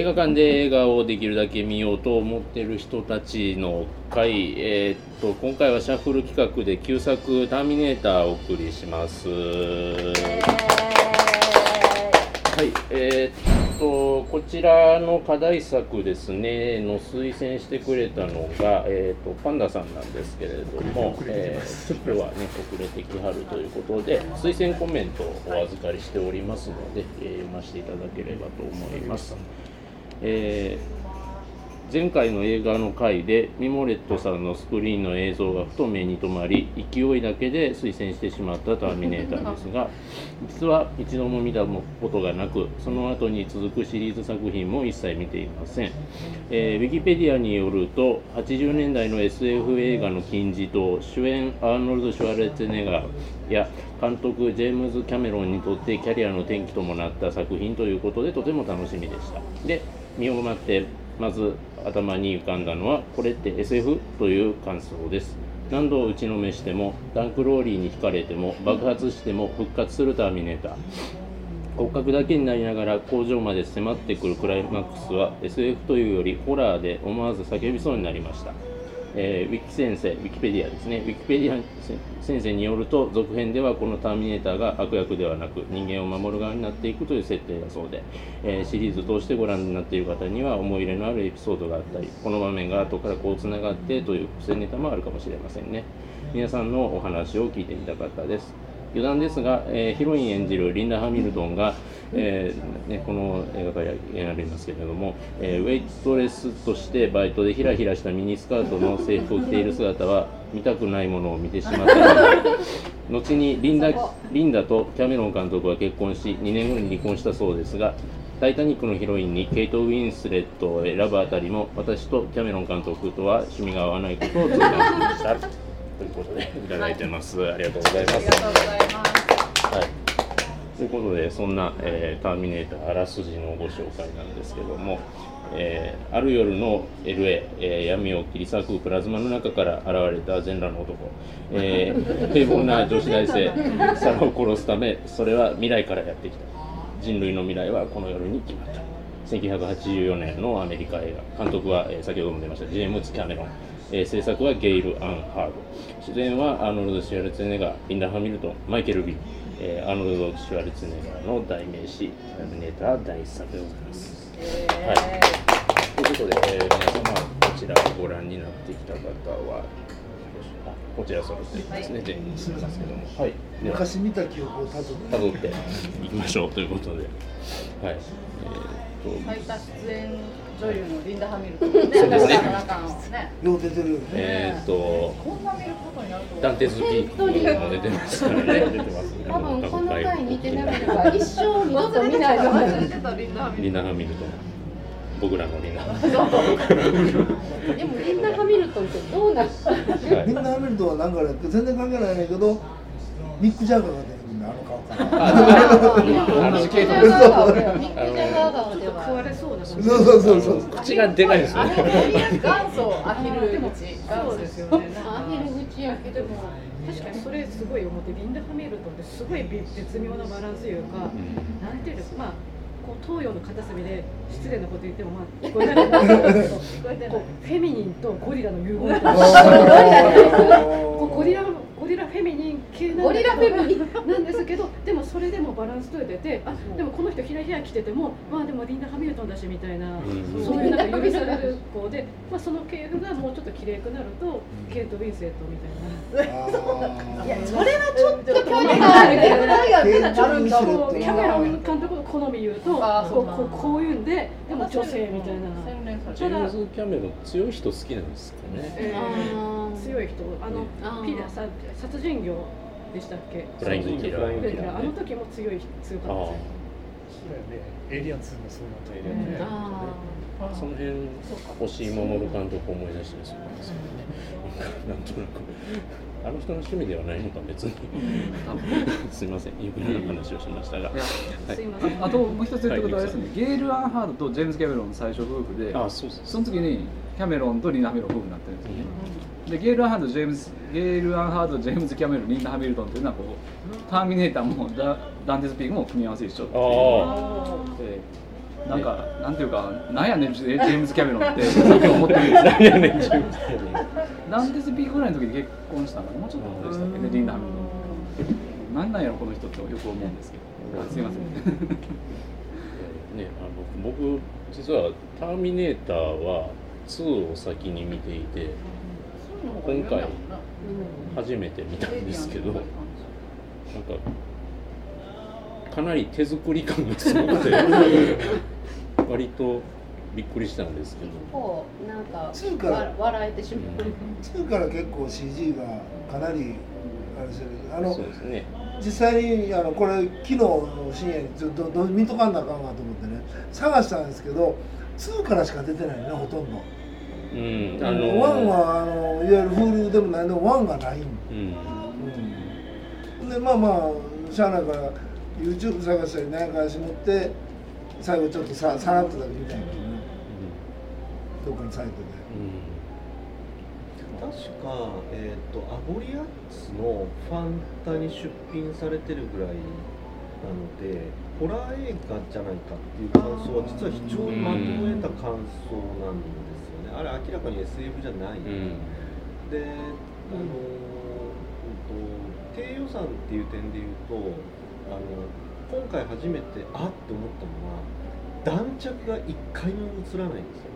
映画館で映画をできるだけ見ようと思ってる人たちの会、えー、っと今回はシャッフル企画で旧作「ターミネーター」をお送りします。はい、えー、っとこちらの課題作ですねの推薦してくれたのが、えー、っとパンダさんなんですけれども、えー、今日はね遅れてきはるということで推薦コメントをお預かりしておりますので、えー読ませていただければと思います。えー前回の映画の回でミモレットさんのスクリーンの映像がふと目に留まり勢いだけで推薦してしまった「ターミネーター」ですが実は一度も見たことがなくその後に続くシリーズ作品も一切見ていません、えーウィキペディアによると80年代の SF 映画の金字塔主演アーノルド・シュワレツェネガーや監督ジェームズ・キャメロンにとってキャリアの転機ともなった作品ということでとても楽しみでした。で見終わってまず頭に浮かんだのはこれって SF という感想です。何度打ちのめしてもダンクローリーに惹かれても爆発しても復活するターミネーター。骨格だけになりながら工場まで迫ってくるクライマックスは SF というよりホラーで思わず叫びそうになりました、えーウィキ先生ウィキペディアですね。ウィキペディア先生によると続編ではこのターミネーターが悪役ではなく人間を守る側になっていくという設定だそうで、えーシリーズ通してご覧になっている方には思い入れのあるエピソードがあったりこの場面が後からこうつながってという伏線ネタもあるかもしれませんね。皆さんのお話を聞いてみたかったです。余談ですが、えーヒロイン演じるリンダ・ハミルトンが、えーね、この映画からやりますけれども、えーウェイトレスとしてバイトでひらひらしたミニスカートの制服を着ている姿は見たくないものを見てしまった。の で後にリンダリンダとキャメロン監督は結婚し2年後に離婚したそうですがタイタニックのヒロインにケイト・ウィンスレットを選ぶあたりも私とキャメロン監督とは趣味が合わないことを痛感しました。ということでいただいてます。ありがとうございます。ありがとうございます。はい、ということでそんな、えーターミネーター」あらすじのご紹介なんですけども、えーある夜の LA、えー闇を切り裂くプラズマの中から現れた全裸の男、えー 平凡な女子大生サラを殺すためそれは未来からやってきた。人類の未来はこの夜に決まった。1984年のアメリカ映画。監督は、えー先ほども出ましたジェームズ・キャメロン、えー制作はゲイル・アン・ハード出演はアーノルド・シュワルツェネッガーリンダ・ハミルトンマイケル・ビー、えーアーノルド・シュワルツェネッガーの代名詞ターミネーター第一作でございます。えということで、えー皆様こちらをご覧になってきた方はあこちら揃っていますね、全員すみますけども。はい。昔見た記憶をたどって。たどっていきましょうということで。はい。えーっと最多出演女優のリンダ・ハミルトンね。そうですね。出てるえーっとこんな見ることになるとは。ダンテズピークも出てますからね出てますね。多分この回見てなければば一生二度と見ないと思リンダ・ハミルリン。ダ・ハミルトン。僕らのリンダ・でもリンダ・ハミルトンってどうなる？トンはい。みんなハミルトンはなんかね全然関係ないけどミック・ジャガーが出るの顔か同じ系統ミック・ジャガーミック・ジャガー顔でトン。食わはれそう。そうそうそうそう。口がでかいですよね。元祖アヒル口。そうですよね。アヒル口やけどでも。確かにそれすごい思ってリンダ・ハミルトンってすごい絶妙なバランスというか、なんていうんですかまあこう東洋の片隅で失礼なこと言ってもまあ聞こえない。聞こうフェミニンとゴリラの融合みたいな。こうゴリラゴリラフェミニン系なんだけど。ゴリラフェミニなんですけどでもそれでもバランス取れててあでもこの人ひらひら着ててもまあでもリンダ・ハミルトンだしみたいな、うん。そういうなんか許される子で、まあ、その系譜がもうちょっと綺麗くなるとケイト・ウィンセットみたいな。あいやそれはちょっと距離があるけどないやってなるんだころう。うキャメロン監督の好み言うとこうこうこういうんででも女性みたいなジェームズ・キャメロン強い人好きなんですかね。えあー。ー強い人あのピラさ殺人業でしたっけフライングキラー。であの時も強い強かった。あですそうやね。エイリアン2もそうなったエイリアンね。ああその辺星井守監督を思い出したりするんですよね。なんとなくあの人の趣味ではないのか別に。すみません。余計な話をしましたが。いやすいません。ああともう一つ言ってことはですね、ゲール・アンハードとジェームズ・キャメロン最初夫婦であそうですその次にキャメロンとリンダ・ハミルトン夫婦になってるんですよね、でゲール・アンハードジェームズゲール・アンハードジェームズ・キャメロンリンダ・ハミルトンっていうのはこうターミネーターもダダンテスピークも組み合わせ一緒っていう。あでなんかなんていうかなんやねんジェームズ・キャメロンってさっき思ってるんです何やねんジェームズキャメロン。なんでスピークぐらいの時に結婚したのかもうちょっと後でしたっけねリンダ・ハミルトンなんなんやろこの人ってよく思うんですけど。すいません。ね、あの僕実は「ターミネーター」は2を先に見ていて今回初めて見たんですけどなんかかなり手作り感がすごくて 割とびっくりしたんですけど。こうなんか2からわ笑えてしまう。2から結構 CG がかなりあれしてる。あのそうですね。実際にあのこれ昨日の深夜にちょっとど見とかんなあかんなと思ってね。探したんですけど2からしか出てないねほとんど、うんあのあの1はあのいわゆるフールでもないの1がない。ん、うん。うん、でまあまあしゃあないから YouTube 探したり何やかし持って最後ちょっとささらっとだけ見たんやけどねどっかのサイトで。確か、えー、とアボリアッツのファンタに出品されてるぐらいなのでホラー映画じゃないかっていう感想は実は非常にまとえた感想なんですよね。あれ明らかに SF じゃない、うん。であの、うんと低予算っていう点で言うとあの今回初めてあって思ったのは弾着が一回も映らないんですよ。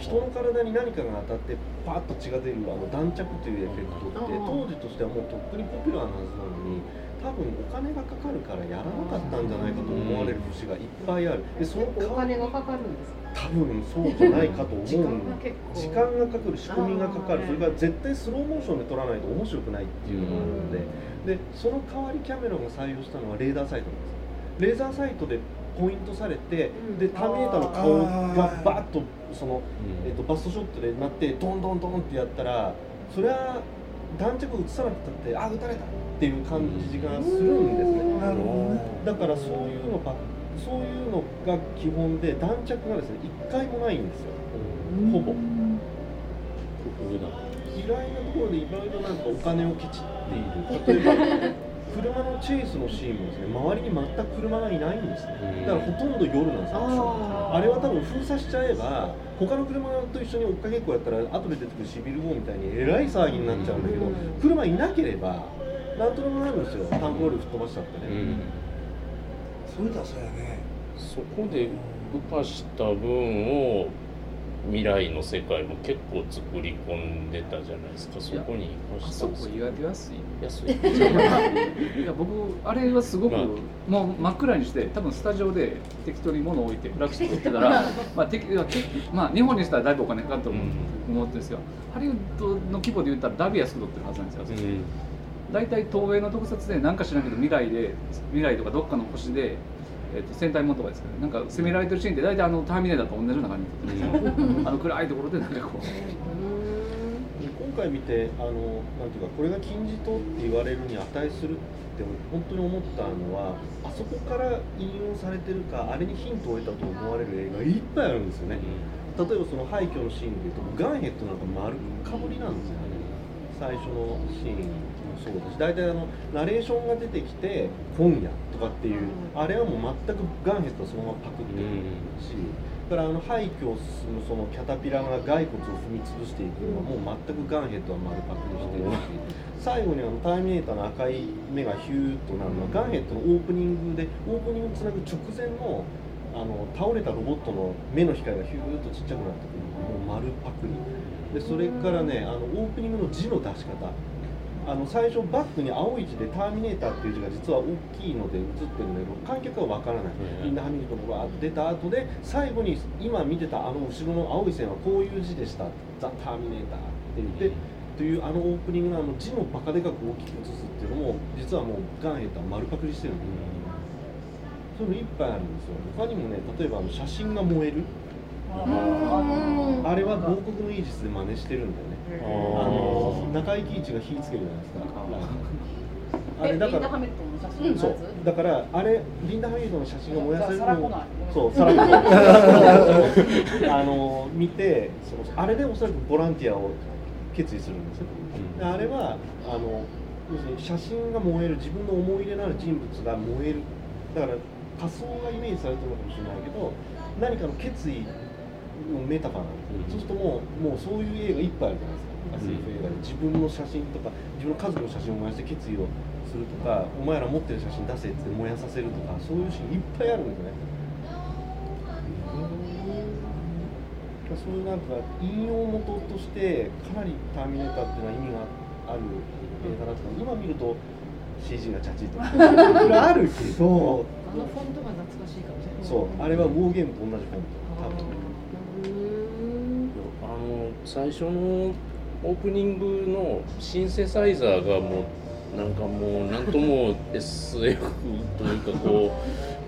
人の体に何かが当たってパッと血が出るあの弾着というエフェクトって当時としてはもうとっくにポピュラーなはずなのに多分お金がかかるからやらなかったんじゃないかと思われる節がいっぱいある。でそのお金がかかるんですか？多分そうじゃないかと思う時間が結構。時間がかかる。仕組みがかかるそれから絶対スローモーションで撮らないと面白くないっていうのがあるのででその代わりキャメロンが採用したのはレーダーサイトなんですレーザーサイトでポイントされてでターミネーターの顔がバッとそのえー、とバストショットでなってドンドンドンってやったらそれは弾着映さなくたってあ撃たれたっていう感じがするんですね。なるほどね。だからそういうのばそういうのが基本で弾着がですね一回もないんですよ。ほぼ。意外なところでいろいろなんかお金をケチっている例えば車のチェイスのシーンもですね周りに全く車がいないんですね。だからほとんど夜なんですよあれは多分封鎖しちゃえば他の車と一緒に追っかけっこやったら後で出てくるシビル・ウォーみたいにえらい騒ぎになっちゃうんだけど車いなければなんとでもなるんですよ。タンクロール吹っ飛ばしたってね、うん。そういったらそうやね。そこで浮かした分を未来の世界も結構作り込んでたじゃないですか。そこにあそこ意外と安い安い。いや僕あれはすごく、まあ。もう真っ暗にして多分スタジオで適当に物を置いて暗くして撮ってたら まあてまあ日本にしたらだいぶお金かかると思う,、ん。ですよ。ハリウッドの規模で言ったらだいぶ安く撮ってるはずなんですよ、うん。大体東映の特撮で何か知らんけど未来で未来とかどっかの星で、えっと戦隊ものとかですけどなんか攻められてるシーンで大体あのターミネーターと同じような感じで撮ってるんですよ、あの暗いところでなんかこう。で今回見てあのなんていうかこれが金字塔って言われるに値するって本当に思ったのはあそこから引用されてるかあれにヒントを得たと思われる映画いっぱいあるんですよね、例えばその廃墟のシーンでいうとガンヘッドなんか丸かぶりなんですよね。最初のシーン。もそうだし大体あのナレーションが出てきて「今夜」とかっていうあれはもう全くガンヘッドはそのままパクってるし、だからあの廃墟を進むそのキャタピラが骸骨を踏み潰していくのはもう全くガンヘッドは丸パクリしてるし最後にあのターミネーターの赤い目がヒューッとなるのはガンヘッドのオープニングでオープニングをつなぐ直前のあの倒れたロボットの目の光がヒューッとちっちゃくなってくるのがもう丸パクリ。でそれからねあのオープニングの字の出し方あの最初バックに青い字で「ターミネーター」っていう字が実は大きいので映ってるんだけど観客は分からない、みんなハミルトンが出た後で最後に今見てたあの後ろの青い線はこういう字でした「ザ・ターミネーター」って言ってというあのオープニングのあの字もバカでかく大きく映すっていうのも実はもうガンヘッドは丸パクリしてるんですよそういうのいっぱいあるんですよ。他にもね例えばあの写真が燃えるあれは亡国のイージスで真似してるんだよね。あの中井貴一が火つけるじゃないですかあれだからハミルトンの写真のそう。だからあれリンダ・ハミルトンの写真が燃やされるの。そう さらあの見てそのあれでおそらくボランティアを決意するんですよ、であれはあの要するに写真が燃える自分の思い入れのある人物が燃える。だから仮想がイメージされてるのかもしれないけど何かの決意のメタファーなんですよ、そうするともうもうそういう映画いっぱいあるじゃないですか。SF 映画で。自分の写真とか自分の家族の写真を燃やして決意をするとかお前ら持ってる写真出せって燃やさせるとかそういうシーンいっぱいあるんですよね。そういうなんか引用元としてかなり「ターミネーター」っていうのは意味がある映画だったの今見ると CG がチャチとかいろいろあるけど。あのフォントが懐かしいかもしれない。そうあれはウォーゲームと同じフォント多分最初のオープニングのシンセサイザーがもうなんかもうなんとも SF というかこ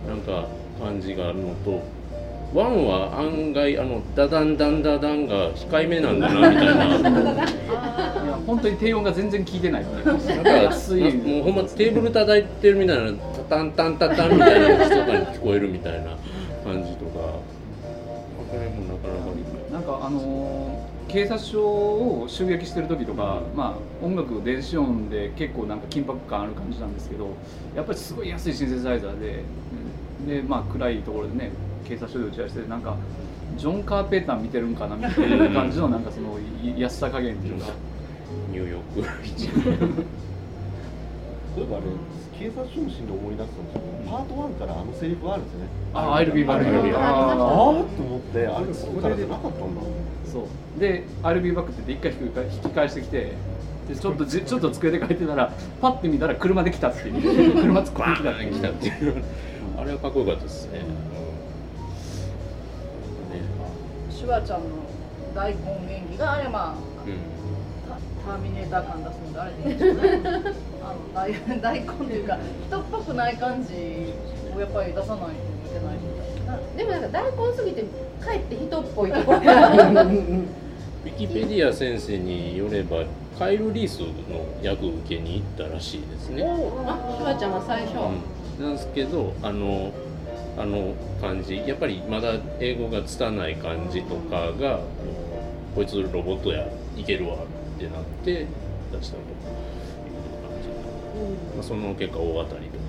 うなんか感じがあるのとワンは案外あのダダンダンダダンが控えめなんだなみたいな。いや本当に低音が全然効いてないなんか安いもうほんまテーブル叩いてるみたいなタタンタンタタンみたいな人とかに聞こえるみたいな感じとかこれもなかなかなんかあのー警察署を襲撃してる時とか、まあ、音楽電子音で結構なんか緊迫感ある感じなんですけどやっぱりすごい安いシンセサイザーでで、まあ、暗いところでね警察署で打ち合わせてなんかジョン・カーペーター見てるんかなみたいな感じのなんかそのい安さ加減っていうか。ニューヨーク。一 そういえばあれ警察署のシーンで思い出したんですけどパート1からあのセリフあるんですよね。あ I'll be back あああーと思ってあれそこからじゃなかったんだ。そう。で「I'll be back」って言って一回引き返してきてでちょっとじちょっと机で書いてたらパッて見たら車で来たっていう。車突っ込んできたっていう。来たっていう。あれはかっこよかったですね。シュワちゃんの大根演技があれまあうん。タターミネーター感出すのであれでいいんでしょうねあの大大根っていうか人っぽくない感じをやっぱり出さないといけないみたいな。でもなんか大根すぎてかえって人っぽいとこウィキペディア先生によればカイル・リースの役受けに行ったらしいですね。あシュワちゃんは最初、うん、なんですけどあのあの感じ。やっぱりまだ英語が拙い感じとかがこいつロボットやいけるわってなって出したとまあ、その結果大当たりという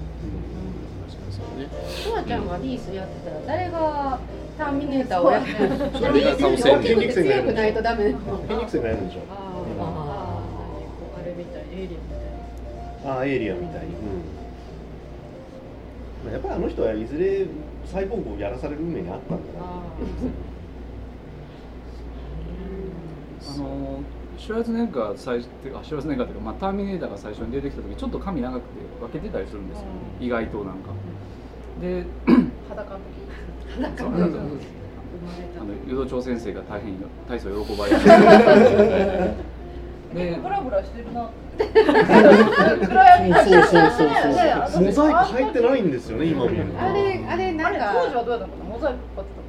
話ですよね。シュワちゃんがリースやってたら誰がターミネーターをやってるの？それが倒せ大きくて強くないとダメフェニックスがやるんでしょあー。あー。あれみたいエイリアンみたい。ああエイリアンみたいに、うん、やっぱりあの人はいずれサイボーグをやらされる運命にあったんだなああのシュワルツェネッガー最初っていうかシュワルツェネッガーっていうか、まあ、ターミネーターが最初に出てきた時ちょっと髪長くて分けてたりするんですよ、意外となんか。で裸の時。そうなんか生まれた。あの誘導長先生が大変大層喜ばれて でブラブラしてるな。暗闇そうそうそうねねあのモザイク入ってないんですよね今見るとあれあれなんあれ当時かはどうやったの？かなモザイクかかっていやー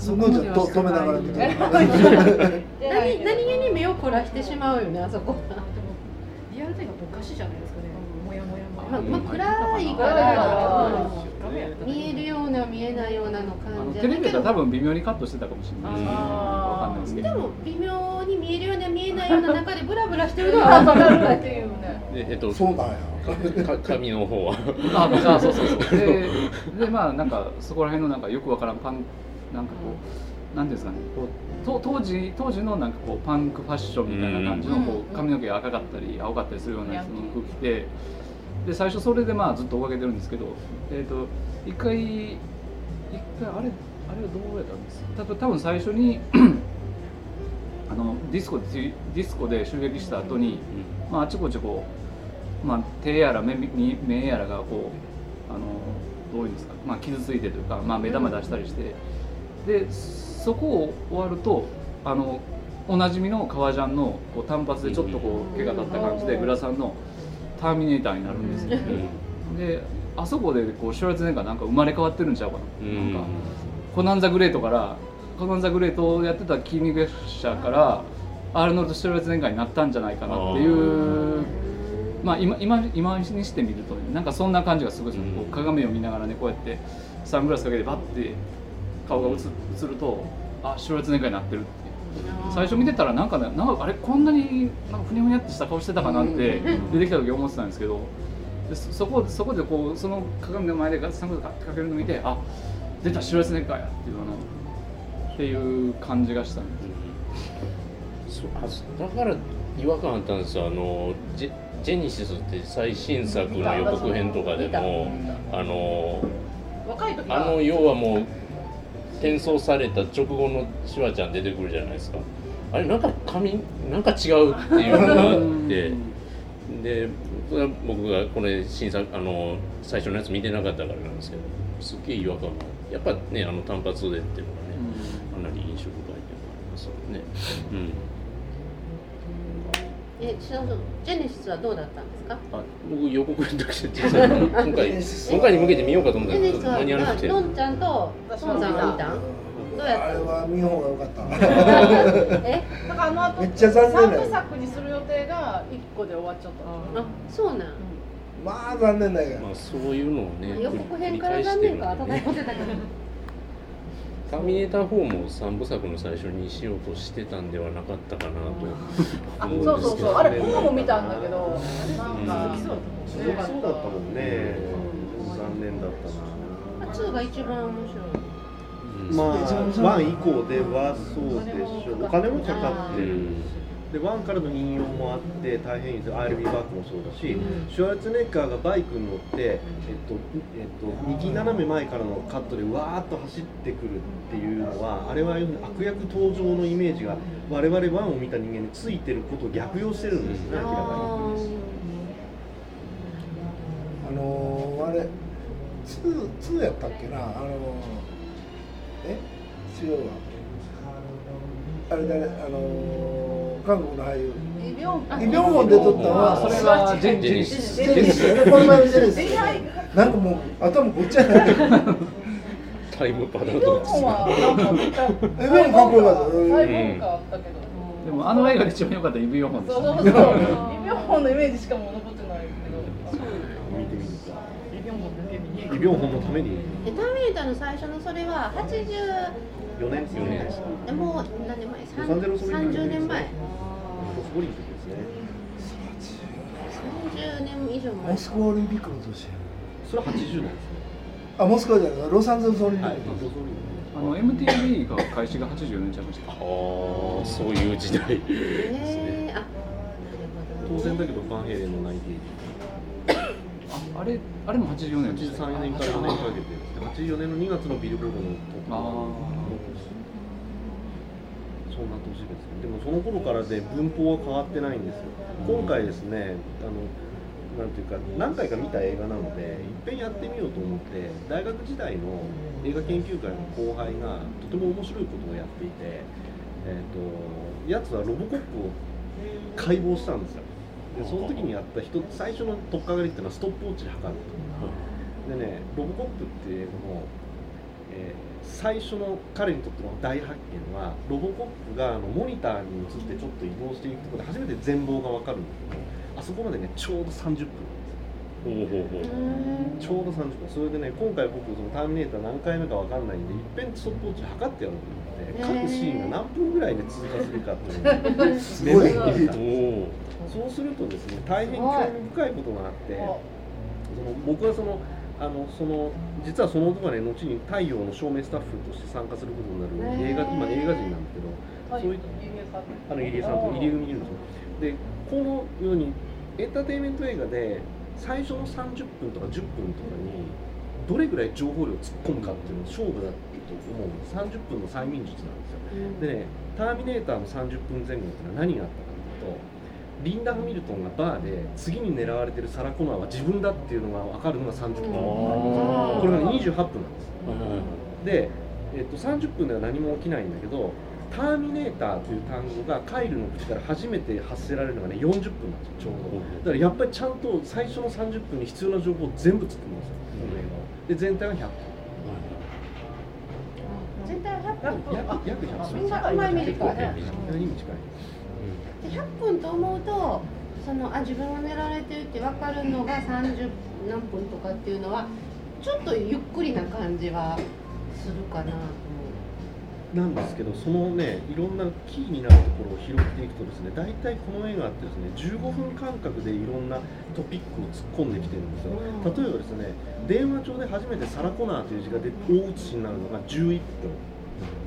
そのじゃと止めながら見て 何 何気に目を凝らしてしまうよねあそこ。リアルタイムはぼかしじゃないですかね。もやもやも。やまあ、まあ、暗いからら見えるような見えないようなのあ感じのテレビだ多分分微妙にカットしてたかもしれないわかんないですけど。でも微妙に見えるような見えないような中でブラブラしてるのは 分かるっていうね。でえっとそうなんや。か髪の方は。ああそうそうそう。ででまあなんかそこら辺のなんかよくわからんパンなんかこうなんていうんですかねこうと当時当時のなんかこうパンクファッションみたいな感じのこう髪の毛が赤かったり青かったりするようなやつの服着てで最初それでまあずっと追っかけてるんですけどえっ、と一回一回あれあれはどうやったんですか？多分多分最初に あのディスコでディスコで襲撃した後に、まあ、あちこちこう、まあ、手やら目目目やらがこうあのどういうんですか、まあ、傷ついてというか、まあ、目玉出したりして、でそこを終わるとあのおなじみの革ジャンのこう単発でちょっとこう毛が立った感じでグラさんのターミネーターになるんですよ、であそこでこうシュワルツェネッガーなんか生まれ変わってるんちゃうかな,、なんかコナン・ザ・グレートからコナン・ザ・グレートをやってた筋肉者からアールノルド・シュワルツェネッガーになったんじゃないかなっていうまあ今今今にしてみるとねなんかそんな感じがすごいですね、うん。こう鏡を見ながらねこうやってサングラスかけてバッて顔が映映るとあシュワルツェネッガーになってるって最初見てたらなんかねなんかあれこんなになんかふにゃふにゃってした顔してたかなって出てきた時思ってたんですけどでそそこそこでこうその鏡の前でサングラスかけるのを見てあ出た白スネッカーやっていうあのっていう感じがしたんで。すそうあだから違和感あったんですよ。あのジェジェニシスって最新作の予告編とかでもあの若い時あの要はもう転送された直後のシュワちゃん出てくるじゃないですか。あれなんか髪なんか違うっていうのがあって。でそれは僕がこれ新作あの最初のやつ見てなかったからなんですけどすっげえ違和感がやっぱねあの単発でっていうのがね、かなり印象深いっていうのがありますよね。うんえそうそうジェネシスはどうだったんですか？あ僕予告編だけで実際今回今回に向けて見ようかと思ったジェネシス間に合わなくて。はのんちゃんとトンさんは見たん？どうやった？あれは見ん方が良かった。え？だからあの後めっちゃ残念だよ。三部作にする予定が一個で終わっちゃった。あそうなん。まあ残念だけどまあそういうのをね予告編から残念か繰り返してるのね。叩いてたけどターミネーター4も三部作の最初にしようとしてたんではなかったかなとあ思そううんそうですけど。そうあれ僕も見たんだけど。なんかそうだったもんね。残念だったな2が一番面うんまあ、ワン以降ではそうでしょう、お金もかかってる、でワンからの引用もあって、大変いいです、アイルビーバックもそうだし、シュワルツェネッガーがバイクに乗って、えっとえっと、右斜め前からのカットでわーっと走ってくるっていうのは、あれは悪役登場のイメージが、我々ワンを見た人間についてることを逆用してるんですね、明らかに。あのー、あれツーツーやったっけなあのー、え？違うわ。あれ誰？あのー、韓国の俳優。イ・ビョンホン。で撮ったのあはそれはジェジェニシス。ジェニシスね。この前のジェニシス。なんかもう頭ごっちゃになってるタイムパライ・ビョンドックスホンはなん。かめっちゃイ・ビョンかっこよかったでもあの映画で一番良かったイブ・ヨホンでそうしたそう。そうイ・ビョンホンのイメージしかもう残ってない。けど見てみるか。イ・ビョンホンだけ見に。イ・ビョンホンのために。えターミネーターの最初のそれは80 4年4年です。えもう何年前？ロサンゼルスオリンピック30年前オリンピックですね。30年以上前。モスクワオリンピックの年それは80年ですね。あモスクワじゃない。ロサンゼルスオリンピッはい、ク。あの MTV が開始が84年ちゃいましたああそういう時代。えー、あ当然だけど。バンヘイレンのナインティああれあれも84年。でした83年から4年かけてですね。84年の2月のビルボードのトップあそんな年ですでもその頃からで文法は変わってないんですよ。今回ですねあのなんていうか何回か見た映画なのでいっぺんやってみようと思って大学時代の映画研究会の後輩がとても面白いことをやっていて、えー、とやつはロボコップを解剖したんですよ。でその時にやった一つ最初の取っかかりっていうのはストップウォッチで測ると。でねロボコップっていうのも、えー最初の彼にとっての大発見はロボコップがあのモニターに映ってちょっと移動していくところで初めて全貌が分かるんだけどあそこまでねちょうど30分ほうほうほううん。ちょうど30分。それでね今回僕そのターミネーター何回目か分かんないんでいっぺんストップウォッチで測ってやろうと思って各シーンが何分ぐらいで通過するかっていうのを すごい。そうするとですね大変興味深いことがあってその僕はそのあのその実はその男がね後に太陽の照明スタッフとして参加することになる映画今映画人なんですけどはい。そういあの入江さんと入江組にいるん。ですよでこのようにエンターテインメント映画で最初の30分とか10分とかにどれぐらい情報量を突っ込むかっていうのが勝負だと思うんです。30分の催眠術なんですよ。でね「ターミネーター」の30分前後ってのは何があったかというとリンダ・ハミルトンがバーで次に狙われてるサラ・コナーは自分だっていうのが分かるのが30分あこれが、ね、28分なんです。ーで、えっと30分では何も起きないんだけどターミネーターという単語がカイルの口から初めて発せられるのがね40分なんですよちょうど。だからやっぱりちゃんと最初の30分に必要な情報を全部突っ込むんですよこの映画をで全体は100分全体は100分。約約100分そんなあんまり見るか意味近いで100分と思うとそのあ自分が狙われてるって分かるのが30何分とかっていうのはちょっとゆっくりな感じはするかなと思う。なんですけどそのねいろんなキーになるところを拾っていくとですね大体この映画ってですね15分間隔でいろんなトピックを突っ込んできてるんですよ。例えばですね電話帳で初めてサラ・コナーという字が出大写しになるのが11分。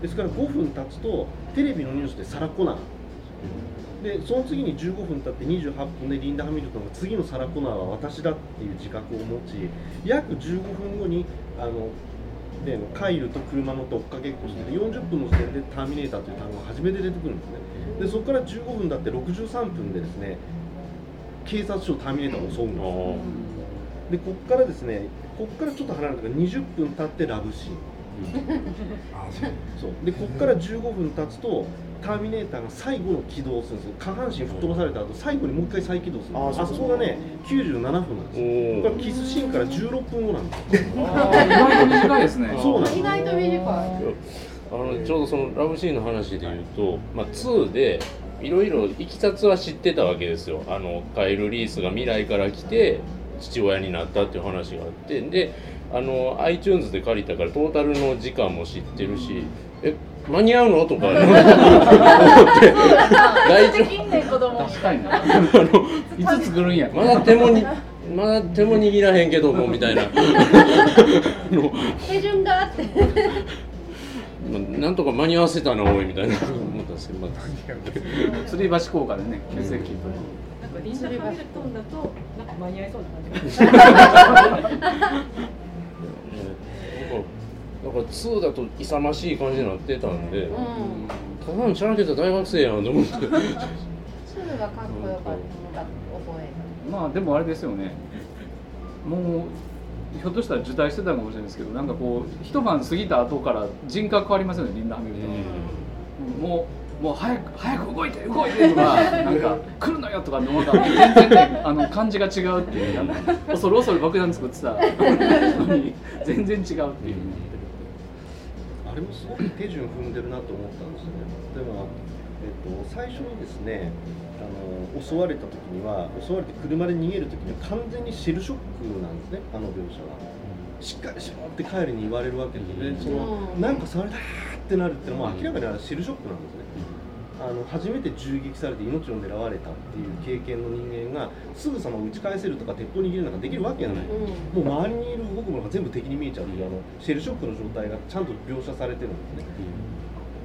ですから5分経つとテレビのニュースでサラ・コナーでその次に15分経って28分でリンダ・ハミルトンが次のサラ・コナーは私だっていう自覚を持ち約15分後にあのでカイルと車乗って追っかけっこしてて40分の時点でターミネーターという単語が初めて出てくるんですね。でそこから15分だって63分でですね警察署ターミネーターを襲うんです。でここからですねここからちょっと離れてから20分経ってラブシーン。あそう。そう。でここから15分経つとターミネーターが最後の起動をするんですよ。下半身吹っ飛ばされた後最後にもう一回再起動するんですあそこがね97分なんですよ。キスシーンから16分後なんですよ。意外と短いですね。そうなんです。意外と短い。あのちょうどそのラブシーンの話で言うと、まあ、2でいろいろいきさつは知ってたわけですよ。あのカイル・リースが未来から来て父親になったっていう話があって。であの iTunes で借りたからトータルの時間も知ってるしえ間に合うの？とか。思って大丈夫。近年子供確かにな。いつ作るんや。まだ手もにまだ手も握らへんけどもみたいな。の 手順があって。まあなんとか間に合わせたなおいみたいな。思ったんですけど、まあ、吊り橋効果でね血液となんかリンダ・ハミルトンだとなんか間に合いそうな感じが だから2だと勇ましい感じになってたんで、うん。ただのチャラけた大学生やんと思って。すぐがかっこよかった覚え。まあでもあれですよね。もうひょっとしたら受胎してたかもしれないですけどなんかこう一晩過ぎた後から人格変わりますよねリンダ・ハミルト。ン、もうもう早く早く動いて動いてとかなんか来るのよとかなんか全然ねあの感じが違うっていう。なん。か恐る恐る爆弾作ってた。のに。全然違うっていうあれもすごく手順踏んでるなと思ったんですよね。でも、えっと、最初にですねあの襲われた時には襲われて車で逃げる時には完全にシェルショックなんですねあの描写は。しっかりしろって帰りに言われるわけで、ね、そのうんなんかされたってなるっていうのは明らかにあれシェルショックなんですね。あの初めて銃撃されて命を狙われたっていう経験の人間がすぐさま打ち返せるとか鉄砲握るなんかできるわけがない、うん。もう周りにいる動くものが全部敵に見えちゃうというあのシェルショックの状態がちゃんと描写されてるんですね。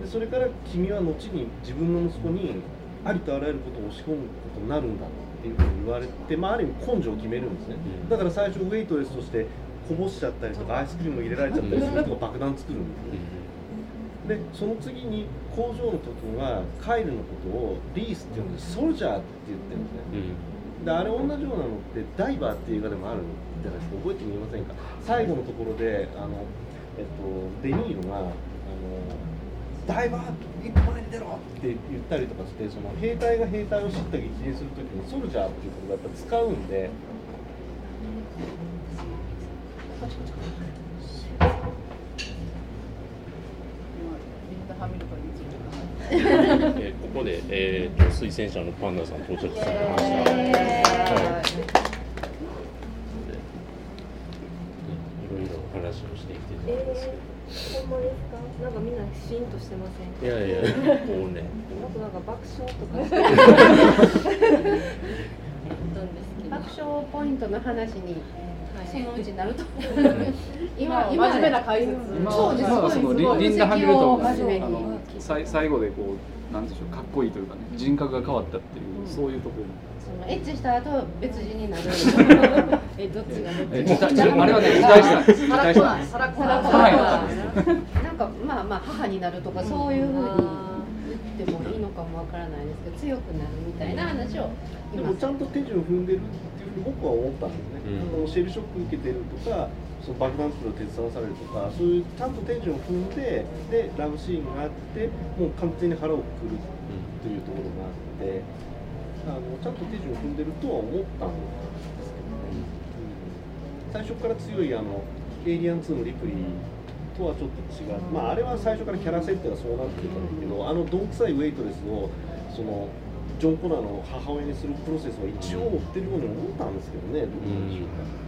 でそれから君は後に自分の息子にありとあらゆることを押し込むことになるんだっていうふうに言われて、まあ、ある意味根性を決めるんですね。うん。だから最初ウェイトレスとしてこぼしちゃったりとかアイスクリームを入れられちゃったりするとか爆弾作るんですねでその次に工場の時にはカイルのことをリースって呼んでソルジャーって言ってるんですね。であれ同じようなのってダイバーっていう映画でもあるじゃないですか覚えてみませんか？最後のところであの、えっと、デニーロがあのダイバー一歩前に出ろって言ったりとかしてその兵隊が兵隊を叱咤激励する時にソルジャーっていうことをやっぱ使うんでリンダ・ハミルトンについて考えーここで、えーと推薦者のパンダさん到着されました。はいいろいろお話をしていきたいと思います。ほんまですかなんかみんなシーンとしてませんいやいや、もうね、あとなんか爆笑とかしてる爆笑ポイントの話にそのうちなると今真面目な解説今そうです今はそのリリンダ・ハミルトンが真面目にあのさい最後でこうなんでしょうかっこいいというかね人格が変わったっていう、そういうところ。そのエッチした後別人になる えどっちがどっえち あれはね辞退した辞サラ退したコナーサラコサラコナなんかまあまあ母になるとかそういうふうに言ってもいいのかもわからないですけど強くなるみたいな話を今。でもちゃんと手順踏んでるっていうふうに僕は思ったんですね、うん。そのシェルショック受けてるとかその爆弾作るの手伝わされるとかそういうちゃんと手順を踏んででラブシーンがあってもう完全に腹をくくるというところがあってあのちゃんと手順を踏んでるとは思ったんですけどね、うん最初から強いあのエイリアン2のリプリーとはちょっと違う、まあ、あれは最初からキャラ設定がそうなってたんだけどあのどんくさいウェイトレスをそのジョン・コナーの母親にするプロセスは一応追ってるように思ったんですけどね、どうなん。でしょうか。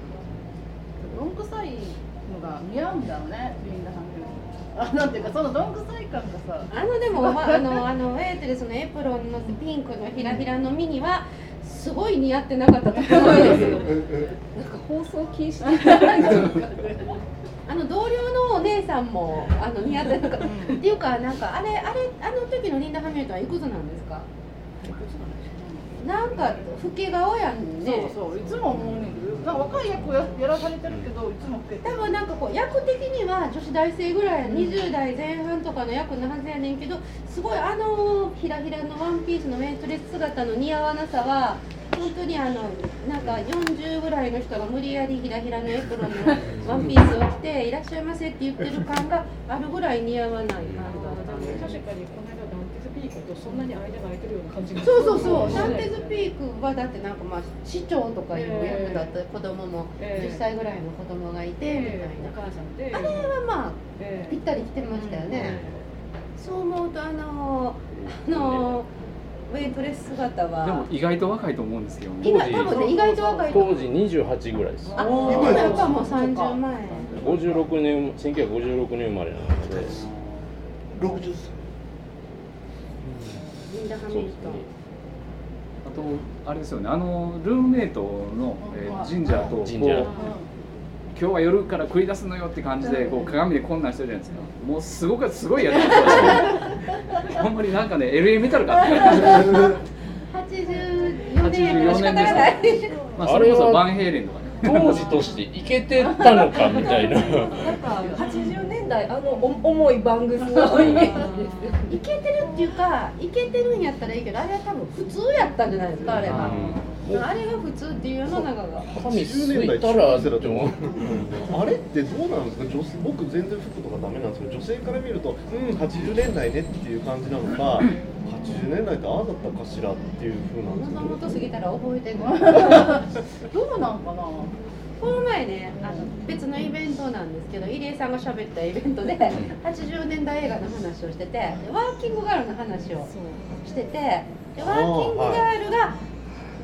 どんくさいのが似合うんだろうねリンダ・ハミルトンあなんていうかそのどんくさい感がさあのでも、まあのあのウェイトレスのエプロンのピンクのひらひらのミニはすごい似合ってなかったと思うんですよ。なんか放送禁止あの同僚のお姉さんもあの似合ってなかった。っていうかなんかあれあれあの時のリンダ・ハミルトンはいくつなんですか？なんか老け顔やんね。そうそういつも思うねんけどなんか若い役をややらされてるけどいつも老けて多分なんかこう役的には女子大生ぐらい、20代前半とかの役のはずやねんけどすごいあのひらひらのワンピースのウェイトレス姿の似合わなさは本当にあのなんか40ぐらいの人が無理やりひらひらのエプロンのワンピースを着て「いらっしゃいませ」って言ってる感があるぐらい似合わない感じだったんで確かにとそんなに間が空いてるような感じがそうそう。そう、シャンテズピークはだってなんかまあ市長とかいう役だった子供もええ。10歳ぐらいの子供がいてみたいな。お母さんであれはまあええ。ぴったり来てましたよね、そう思うとあのあのウェイトレス姿は。でも意外と若いと思うんですけど意ね外多分ね意外と若い当時28ぐらいです。あでもやっぱもう30前56年1956年生まれなので。60歳。リンダ・ハそうですねミルトンあとあれですよね。あのルームメイトの、えージンジャーとこうジンジャー今日は夜から繰り出すのよって感じでこう鏡でこんなんしてるじゃないですか。もうすごくすごいやってますよほんまになんかね LA メタルかって感じ84年やから仕方がないまあそれこそバンヘイレンとかね 当時としていけてたのかみたいな。なんか80年代あのお重いバングスのイメージですいけてるっていうかいけてるんやったらいいけどあれは多分普通やったんじゃないですかあれは。あれが普通っていう世の中が髪すいたらって思う。あれってどうなんですか？女性僕全然服とかダメなんですけど女性から見るとうん80年代ねっていう感じなのか80年代ってああだったかしらっていう風なんですけ喉元過ぎたら覚えてる。どうなんかな？この前ねあの別のイベントなんですけど入江さんが喋ったイベントで80年代映画の話をしててでワーキングガールの話をしててでワーキングガールが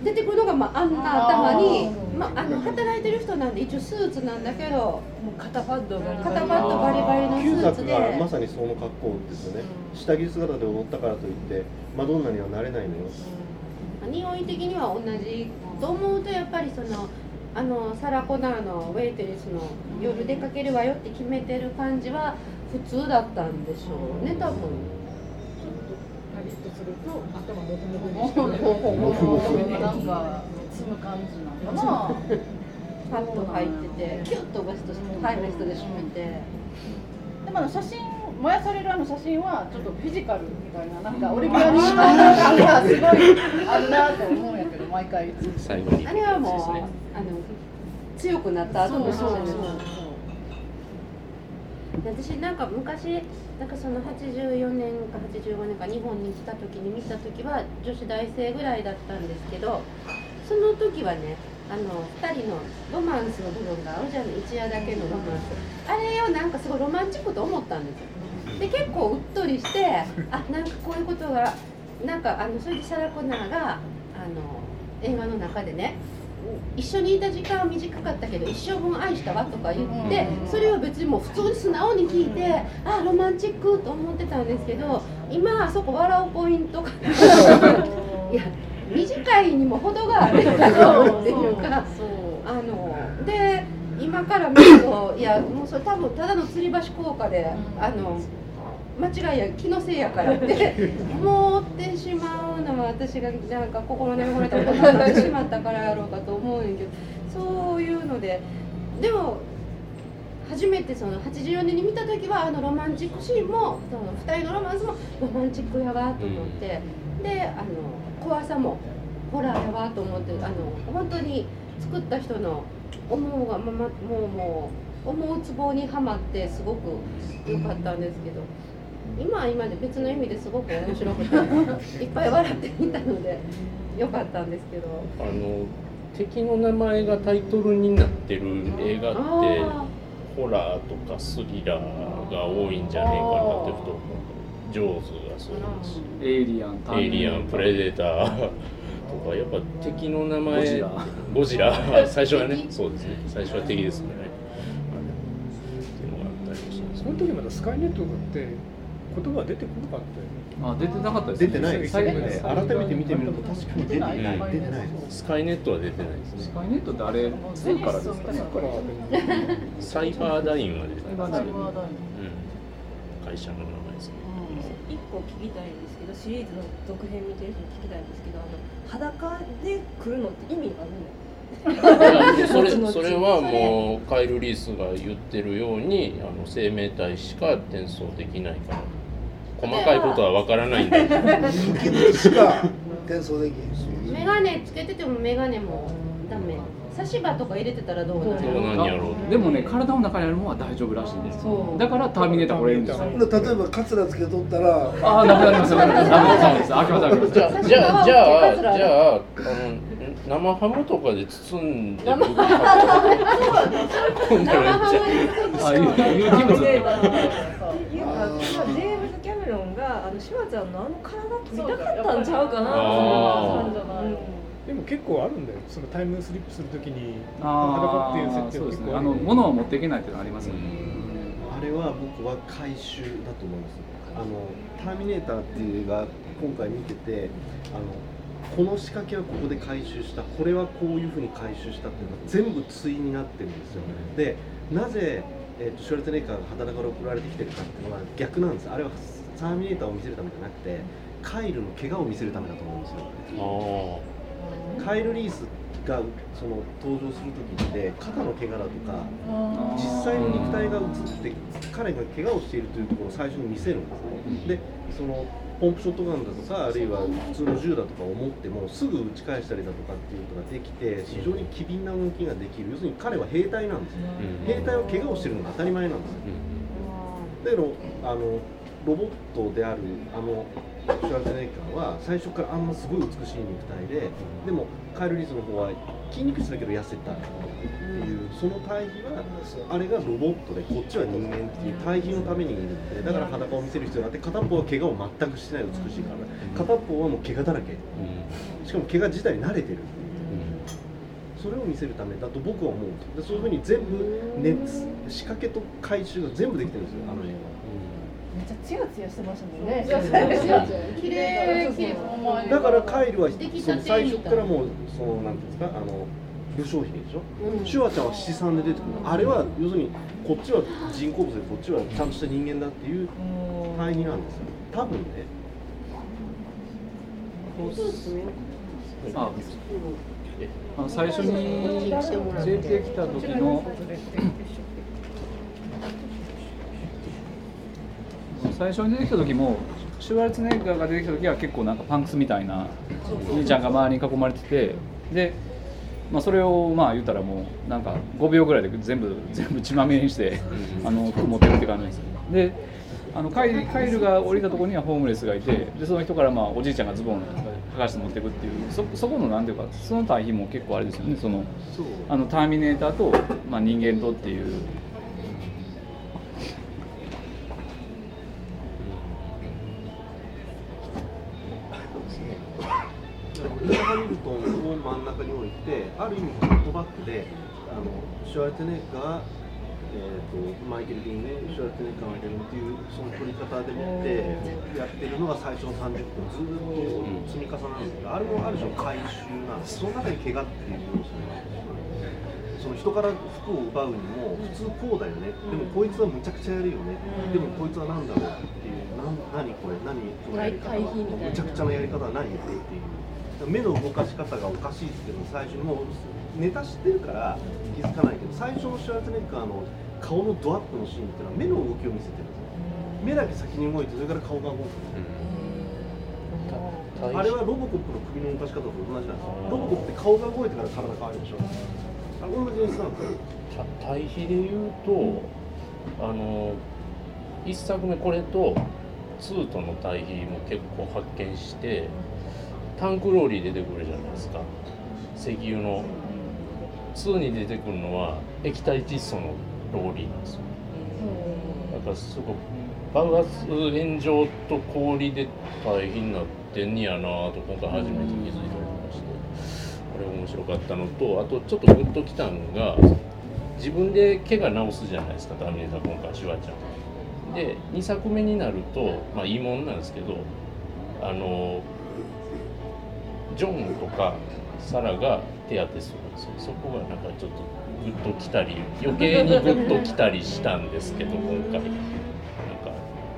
出てくるのが、まあ、あんな頭にまあ、あの働いてる人なんで一応スーツなんだけどもう肩パッドが肩パッドバリバリのスーツで。作がまさにその格好です。よね下着姿で踊ったからといってマドンナにはなれないのよ。匂い的には同じ。と思うとやっぱりそのあのサラ・コナーのウェイテレスの「夜出かけるわよ」って決めてる感じは普通だったんでしょうね多分。パリッとすると頭もふもふにしてなんか積む感じなのかな。パッと入っててキュッとベストハイベストで締めて。でもあの写真燃やされるあの写真はちょっとフィジカルみたいななんかオリビアにした感がすごいあるなと思うんやけど毎回。最後にあれはもう、あの強くなった後の写そうそう真ですそう。私なんか昔なんかその84年か85年か日本に来た時に見た時は女子大生ぐらいだったんですけどその時はねあの2人のロマンスの部分があるじゃない一夜だけのロマンス。あれをなんかすごいロマンチックと思ったんですよで結構うっとりしてあなんかこういうことがなんかあのそれでサラ・コナーがあの映画の中でね一緒にいた時間は短かったけど一生分愛したわとか言ってそれを別にもう普通に素直に聞いてあロマンチックと思ってたんですけど今あそこ笑うポイントが いや短いにも程があるだろうっていうか。あので今から見るといやもうそれ多分ただの吊り橋効果であの間違いや気のせいやからって 思ってしまうのは私がなんか心に汚れたことになってしまったからやろうかと思うんやけどそういうので。でも初めてその84年に見た時はあのロマンチックシーンもその2人のロマンスもロマンチックやわと思って、であの怖さもホラーやわと思ってあの本当に作った人の思うがままもうもう思うツボにはまってすごく良かったんですけど今は今で別の意味ですごく面白くて いっぱい笑ってみたので良かったんですけど。あの敵の名前がタイトルになってる映画ってあホラーとかスリラーが多いんじゃねえかなってふと思う。ジョーズがそうです。しエイリアンエイリアンプレデターとかやっぱ敵の名前ゴジラ。ゴジラ最初はねそうですね。最初は敵ですね。はい。っていうのがあったりしますその時まだスカイネットって言葉は出てこなかったよね。あ出てなかったです出てないです最後ね改めて見てみると確かに出てない。ない。出てない。スカイネットは出てないですね。スカイネットってあれ2からですかサイバーダインは出てサイバーダインない。うん。会社の名前ですね一個聞きたいんですけどシリーズの続編見てる人に聞きたいんですけどあの裸で来るのって意味あるの？それ それはもうカイル・リースが言ってるようにあの生命体しか転送できないから細かいことはわからないんだ。けどしか転送できメガネつけててもメガネもダメ。差し歯とか入れてたらどうなるどうなんやろうでもね体の中にあるものは大丈夫らしいんですだからターミネーター来れるんですよ。例えばカツラつけとったらああなくなりますよ。なくなりますダメです。開けます開けますじゃあじゃあじゃあじゃああの生ハムとかで包んで僕今度めっちゃあ有有機物っていうか今シュワちゃんのあの体撮りたかったんちゃうかな。でも結構あるんだよ。そのタイムスリップするときにあ裸っていうあ設定はそうですねあ結構あるの物を持っていけないっていうのはありますよね。あれは僕は回収だと思いますあの「ターミネーター」っていう映画今回見ててあのこの仕掛けはここで回収した。これはこういうふうに回収したっていうのが全部対になってるんですよでなぜ、えー、とシュワルツェネッガーが肌から送られてきてるかっていうのは逆なんです。あれはターミネーターを見せるためじゃなくてカイルの怪我を見せるためだと思うんですよ。あカイル・リースがその登場する時って肩の怪我だとか実際の肉体が映って彼が怪我をしているというところを最初に見せるんですね。でそのポンプショットガンだとかあるいは普通の銃だとかを持ってもすぐ撃ち返したりだとかっていうことができて非常に機敏な動きができる。要するに彼は兵隊なんですよ。うん。兵隊は怪我をしてるのが当たり前なんですよ。だけどあのロボットであるあのシュワルツェネッガーは最初からあんなすごい美しい肉体ででもカイル・リースの方は筋肉質だけど痩せたっていうその対比はあれがロボットでこっちは人間っていう対比のためにいるんでだから裸を見せる必要があって片っぽは怪我を全くしてない美しいから片っぽはもう怪我だらけ。しかも怪我自体に慣れてるそれを見せるためだと僕は思うんですよ。でそういうふうに全部熱仕掛けと回収が全部できてるんですよあの映めっちゃツヤツヤしてましたもんね。綺麗。綺麗画だからカイルは最初からもうそのなんていうんですか。あの武将髭でしょ、シュワちゃんは七三で出てくる。あれは要するにこっちは人工物でこっちはちゃんとした人間だっていう対比なんですよ。多分ね。ああの最初に出てきた時の最初に出てきた時もシュワルツェネッガーが出てきた時は結構なんかパンクスみたいな兄ちゃんが周りに囲まれててで、まあ、それをまあ言ったらもうなんか5秒ぐらいで全部全部血まみれにしてあの服持ってるって感じです。であのカイカイルが降りたところにはホームレスがいてでその人からまあおじいちゃんがズボン剥がして持っていくっていうそそこのなんていうかその対比も結構あれですよね。そのあのターミネーターと、まあ、人間とっていうる意味フットバックであのシュワルツェネッガー、えー、とマイケル・ビンねシュワルツェネッガーマイケル・ビンっていうその取り方でもってやってるのが最初の30分ずっと積み重なるんですけどあれもある種の回収なんです。その中に怪我っていう要素があその人から服を奪うにも普通こうだよね。でもこいつはむちゃくちゃやるよね。でもこいつは何だろうっていう。何これ？何このやり方？むちゃくちゃなやり方は何？っていう目の動かし方がおかしいっていうのを最初にもうネタ知ってるから気づかないけど最初のシュワルツェネッガーの顔のドアップのシーンっていうのは目の動きを見せてる。ん。ですよ目だけ先に動いてそれから顔が動く。あれはロボコップの首の動かし方と同じなんですよ。ロボコップって顔が動いてから体変わるでしょ。あれ同じ演出なんですよた対比で言うとあの1作目これと2との対比も結構発見してタンクローリー出てくるじゃないですか。石油の。2に出てくるのは液体窒素のローリーなんですよ。だからすごく爆発炎上と氷で大変になってんねやなと今回初めて気づいたりとかして。これ面白かったのとあとちょっとグッときたのが自分で怪我治すじゃないですかターミネーター今回シュワちゃん。で2作目になるとまあいいもんなんですけどあのジョンとかサラが手当てするんですよそこがなんかちょっとグッときたり余計にグッときたりしたんですけど今回なんか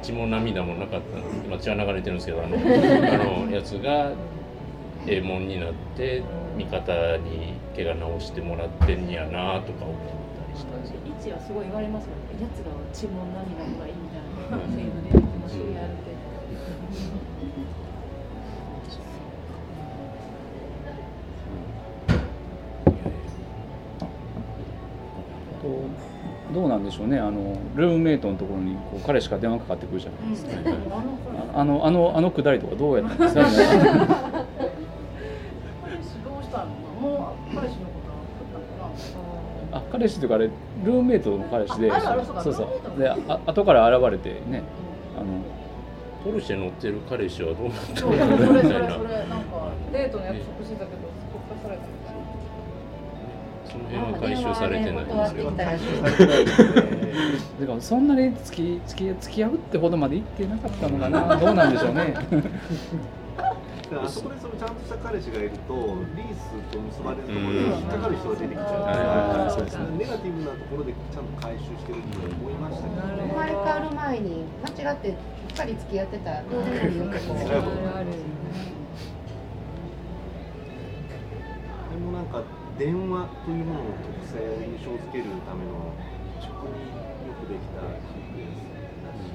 血も涙もなかった今血は流れてるんですけどあのあのやつがええもんになって味方に怪我治してもらってんやなとか思ったりしたんですよ位置はすごい言われますもんね。やつらは血も涙もがいいみたいなセリどうなんでしょうね。あのルームメイトのところにこう彼しか電話かかってくるじゃないですか、ああのあのあのくだりとかどうやったんですか？どう したのもう彼氏のことは分かっあ彼氏というかあれルームメイトの彼氏でああるあるそうだそうであ後から現れてねあのポルシェ乗ってる彼氏はどうなったたののそれそれそれ。みたいな。なんかデートの約束してたけどされたは回収されてないんですけど。回収されてない だからそんなに付き付き付き合うってほどまで行ってなかったのかな。どうなんでしょうね。だからあそこでそのちゃんとした彼氏がいるとリースと結ばれるところで引っかかる人が出てきちゃう。うんそうですね。ネガティブなところでちゃんと回収してるって思いましたけど。ね生まれ変わる前に間違ってうっかり付き合ってたどうでもいいよこ辛いことある。でもなんか電話というものの特性を印象づけるための非常によくできたシークエンスだし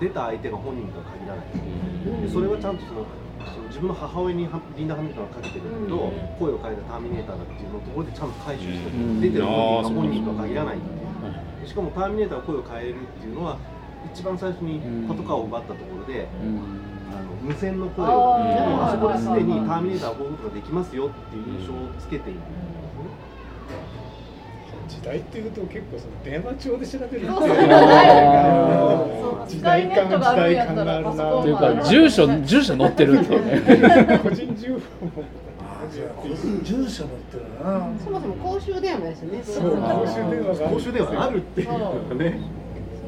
出た相手が本人とは限らない。でそれはちゃんとその自分の母親にはリンダ・ハミルトンがかけてるけど、声を変えたターミネーターだっていうのところでちゃんと回収して出てる本人が本人とは限らないっていう。しかもターミネーターが声を変えるっていうのは一番最初にパトカーを奪ったところで、あの無線の声をあそこですでにターミネーターはこういうことができますよっていう印象をつけている代っていうと結構その電話帳で調べるっていう。時代感時代感があるな。パソコンというか住所住所載ってるっていうね。個人情報も。あじゃあ個人住所持ってるなそもそも公衆電話ですよね。そう公衆電話が公衆電話があるっていうのがね。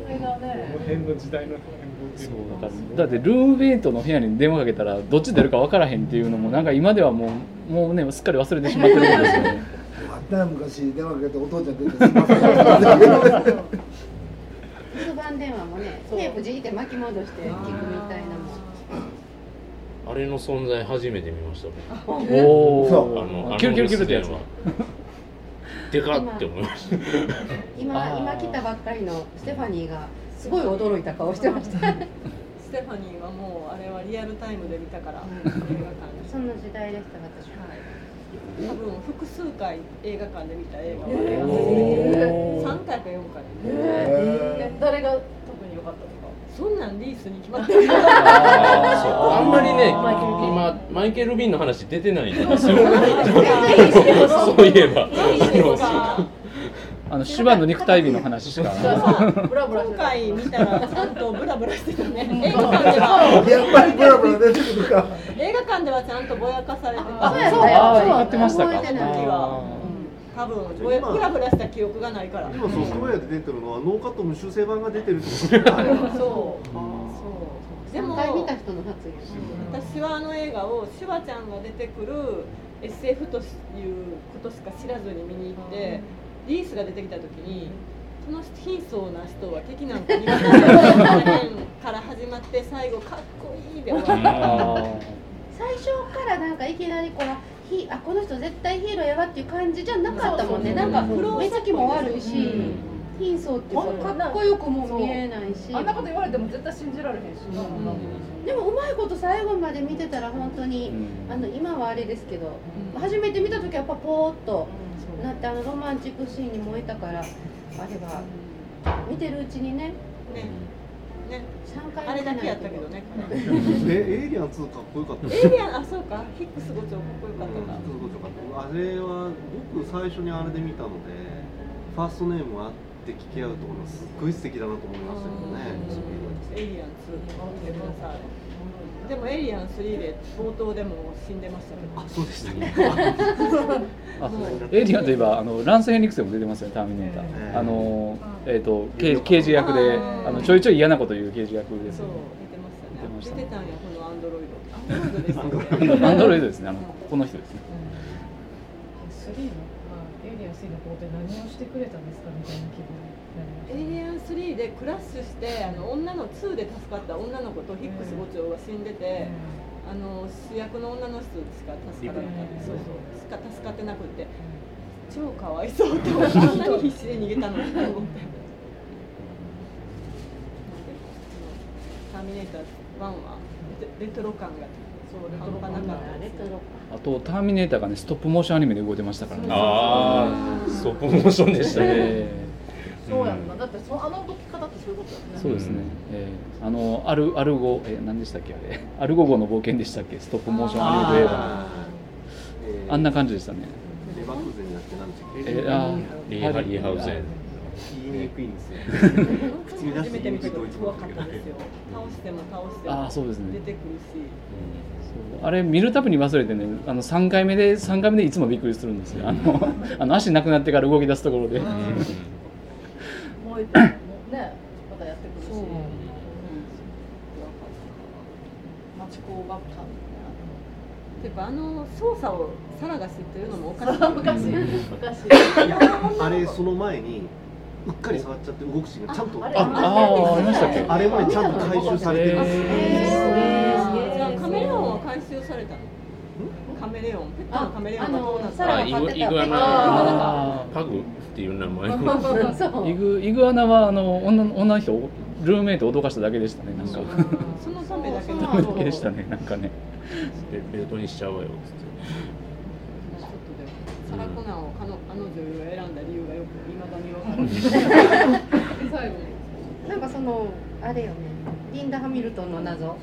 それがこのね辺の時代の変貌っていうだってルームメイトの部屋に電話かけたらどっち出るか分からへんっていうのもなんか今では。もうもうねすっかり忘れてしまってるんですよねあったよ昔。電話かけてお父ちゃん出てすいません。留守番電話もねテープじいて巻き戻して聞くみたいなもん。あれの存在初めて見ました僕。おそう。あのキュルキュルキュルってやつ。留守電話でかって思いました。今今来たばっかりのステファニーがすごい驚いた顔してました。ステファニーはもうあれはリアルタイムで見たから。そんな時代でした私は多分複数回映画館で見た映画はあれがへ3回か4回え誰が特に良かったとかそんなんリースに決まってるあんまりねマイケルビーン今マイケル・ビーンの話出てないんで すよそういえばあのあの肉体美の話しか。今た。回見たらちゃんとブラブラしてたね。映画館ではやっぱりブラブラ出てくるか。映画館ではちゃんとぼやかされてあたそうやってましたか。多分ぼやブラブラした記憶がないから。今ソフトウェアで出てるのはノーカット無修正版が出てるってことですね。そう。そうで3も回見た人の発言。私はあの映画をシュワちゃんが出てくる SF ということしか知らずに見に行ってリースが出てきた時にこの貧相な人は敵なんか苦手な から始まって最後かっこいいで終わったあ最初からなんかいきなりこうひあこの人絶対ヒーローやわっていう感じじゃなかったもんね。なんか目つきも悪いし貧相っていうかかっこよくも見えないし。あんなこと言われても絶対信じられへんし。な、でもうまいこと最後まで見てたら本当に、あの今はあれですけど、初めて見た時はやっぱポーっとなってあのロマンチックシーンに燃えたからあれは見てるうちにねね。ね。3回あれだ見てないけやったけどね。え、エイリアン2かっこよかった。エイリアンあそうか。ヒックスご長かっこよかったかあれは僕最初にあれで見たのでファーストネームあって聞き合うところがす。っごい素敵だなと思いましたけどね。エイリアン2見てくださいでもエイリアン3で冒頭でも死んでましたけど。あ、そうでしたね。あエイリアンといえばあのランス・ヘンリクセンも出てますよねターミネータええ。ーあのえっ、と刑刑事役であのちょいちょい嫌なこと言う刑事役ですそうよね。出てましたんやこのアンドロイド。アンドロイドですよねアンドロイドですね。あのこの人ですね3の、まあ、エイリアン3の方で何をしてくれたんですかみたいな気分エイリアン3でクラッシュしてあの女の2で助かった女の子とヒックス伍長が死んでて、あの主役の女の人しか助からなかった、そうそう。しか助かってなくて。超かわいそうって思ってあんなに必死で逃げたのにと思って。ターミネーター1はレレトロ感がそう半端なかったです。あとターミネーターがねストップモーションアニメで動いてましたからね。ああストップモーションでしたね。えそうやんな。だってそあの動き方ってそういうことだよね。ーそうですね、えーあのアルアルゴえー何でしたっけあれ。アルゴ号の冒険でしたっけ？ストップモーションアニメといえば。えー。あんな感じでしたね。レバクゼンじゃなくてなんでしたっけ？えー、あリーハリーハウゼン。言いにくいんですよ。怖かったですよ。倒しても倒してもあーそうですね。出てくるし。あれ見るたびに忘れてね。あの3回目で3回目でいつもびっくりするんですよ。あのあの足なくなってから動き出すところで、もう一回もうね またやってくるし。そう。うん。町工学科てかあの操作をサラが知ってるのもおかしい。おかしい。おかしい。あれその前にうっかり触っちゃって動くシーンがちゃんとああれああありましたっけ？あれまでちゃんと回収されてる。んですよ。じゃあカメレオンは回収されたの？カメレオンペットのカメレオンがどうなったあサラがイグイグアナ。パグっていう名前。のイグイグアナはあの女の女の人をルームメイトを脅かしただけでしたねなんか。そのためだけのだけでしたね。なんかね。ベベルトにしちゃうわよっつってサラコナンをあのあの女優が選んだ理由がよくいまだに分かる最後になんかそのあれよね。リンダ・ハミルトンの謎。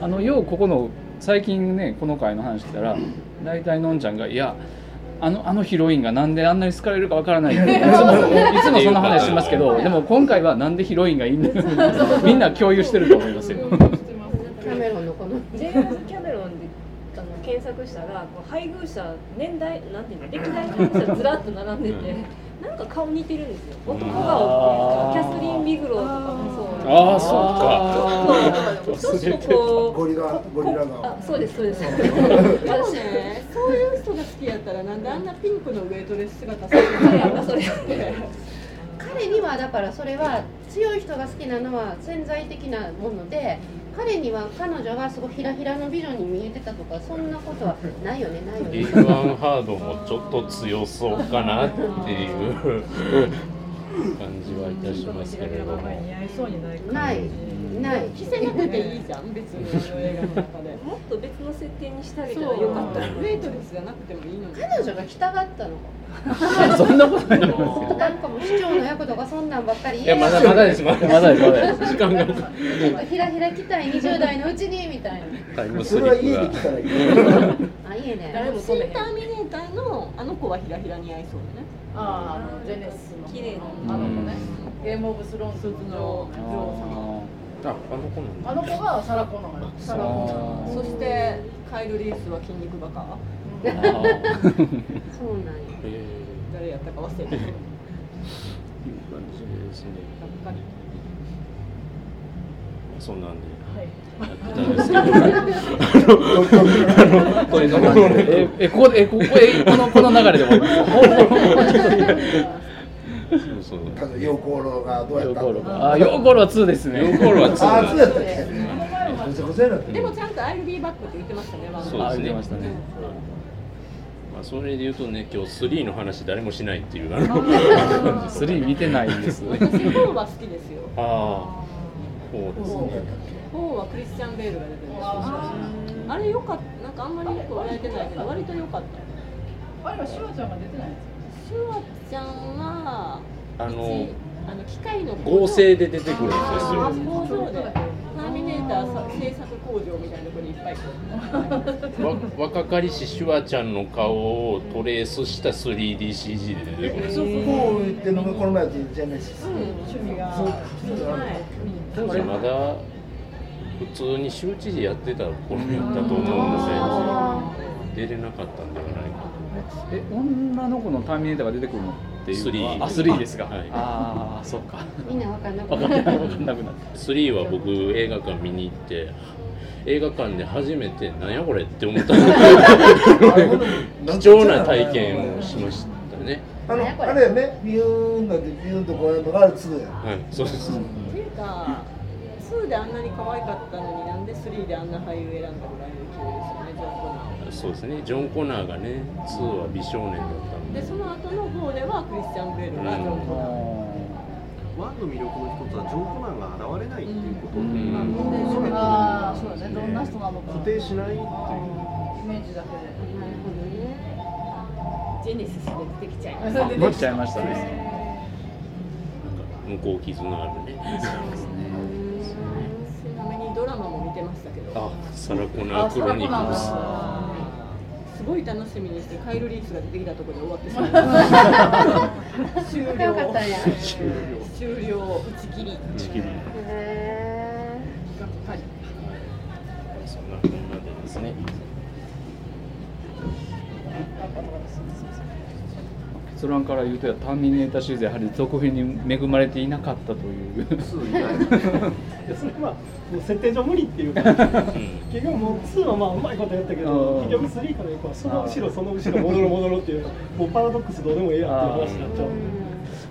あのようここの最近ねこの回の話したら大体のんちゃんが「いやあのあのヒロインがなんであんなに好かれるかわからない」っていつもいつもそんな話しますけど でも今回はなんでヒロインがいいんだよ。みんな共有してると思いますよ。キャメロンのこのジェームズ・キャメロンであの検索したらこう配偶者年代なんていうの歴代配偶者ずらっと並んでて、なんか顔似てるんですよ。男顔っていうかキャスリン・ビグローとかもそうああそうか。ちょっとこゴリラゴリラうがあそうですそうです。でもねそういう人が好きやったらなんであんなピンクのウェイトレス姿させてるのそれって彼にはだからそれは強い人が好きなのは潜在的なもので彼には彼女がすごいひらひらの美女に見えてたとかそんなことはないよねないよね。リーガンハードもちょっと強そうかなっていう感じはいたしますけれども。似合いそうにない。感じない。ない着せなくていいじゃん別にあの映画の中で。もっと別の設定にしてあげたらよかったウェイトレスじゃなくてもいいのに。彼女が着たがったの。か そんなことないと思いますよ。なんかもう市長の役とかそんなんばっかりいやまだまだですまだまだです。まだです時間が。ひらひら着たい20代のうちにみたいなタイムスそれはリップが家に来たらいいあいいね。誰も新止めへんターミネーターのあの子はひらひら似合いそうだねあああのジェネスの綺麗あの子ねゲームオブスローンズのああの子なんだ。あの子がサラコナンよ。サラコそしてカイル・リースは筋肉バカ。あそうなんや。え誰やったか忘れてるーいう感じですね。ばっかり。そんなんでったんですけどあのこれのええここでえここえこのこの流れで終わります。そうそうただヨーコーロがどうやったヨーコールあヨーコールは2ですね。ヨーコールは2ああそうやったっけでもちゃんと I'll be back って言ってましたねそうですねましたね。まあそれで言うとね今日3の話誰もしないっていうあの3見てないんです。私4は好きですよああそうですね4はクリスチャン・ベー。ルが出てるんですよあれよかったなんかあんまりよく笑えてないけど割と良かったあれはシュワちゃんが出てないやシュワちゃんはあのあの機械の合成で出てくるんですあよー工場で。ターミネーターさ製作工場みたいなところにいっぱい若かりしシュワちゃんの顔をトレースした 3DCG で出てくるこう言ってのがこの前ジェネシス。趣味がそう。当時まだ普通に州知事やってた頃やったと思うんで出れなかったんではないかえ女の子のターミネーターが出てくるのっていうのは3あ3ですか、はい。ああそうか。みんなわかんなく分かんななった。分かんなくなっと3は僕映画館見に行って映画館で初めてなんやこれって思った。貴重な体験をしましたね。あのあれやね。ビューンだってビューンとこうやるのがあれ2や。はいそうです。っていうか2であんなに可愛かったのになんで3であんな俳優選んだぐらいの勢いですよねジョン・コナーそうですね。ジョン・コナーがね2は美少年だったんで。でその後の方ではクリスチャン・ベールがジョン・コナー。ワンの魅力の一つはジョン・コナーが現れないっていうことんで、あのでそうだね。どんな人なのか固定しないっていう。イメージだけで。ジェネシスで出てきちゃいまた。出てきちゃいましたね。向こう絆あるねちなみにドラマも見てましたけどあサラ・コナー・クロニクルスす。ごい楽しみにしてカイル・リースが出てきたところで終わってしまいました。終仲良かったんや終了。打ち切り。打ち切り。へがっかり。そんなこんなでですね結論から言うとターミネーターシリーズやはり続編に恵まれていなかったという。2以外い。やそれはもう設定上無理っていうかうん結局もう2はまあうまいことやったけどうん。結局3から行くはその後ろその後ろ戻る戻るっていうもうパラドックスどうでもええやっていう話になっちゃう。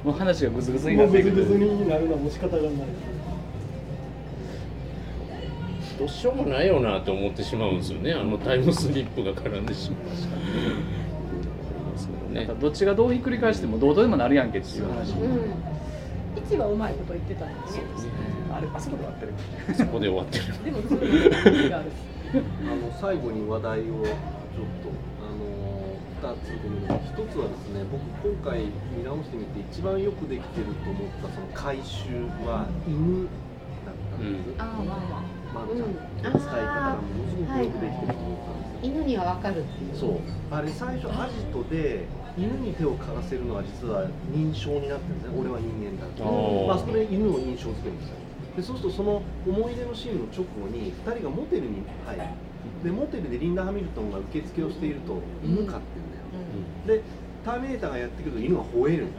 もう話がグズグズにもなってくるうグズグズになるのはもう仕方がない。どうしようもないよなと思ってしまうんですよね。あのタイムスリップが絡んでしまいましたですけどね。どっちがどうひっくり返してもどうとでもなるやんけっていう話。ーうん。1はうまいこと言ってたんですね。あれあそこで終わってる。そこで終わってる。でも2のがある。しあの最後に話題をちょっとあの2つごめんなさい1つはですね僕今回見直してみて一番よくできてると思ったその回収は犬だったんです、ああまあまあまるちゃん。うん。の使い方がものすごくよくできてると思ったんですよ、犬にはわかるってい。うそう。あれ最初アジトで犬に手を嗅がせるのは実は認証になってるんですね。俺は人間だってまあそこで犬を認証付けるんですよでそうするとその思い出のシーンの直後に2人がモテルに入る。でモテルでリンダ・ハミルトンが受付をしていると犬飼ってるんだよ、でターミネーターがやってくると犬が吠える。ん。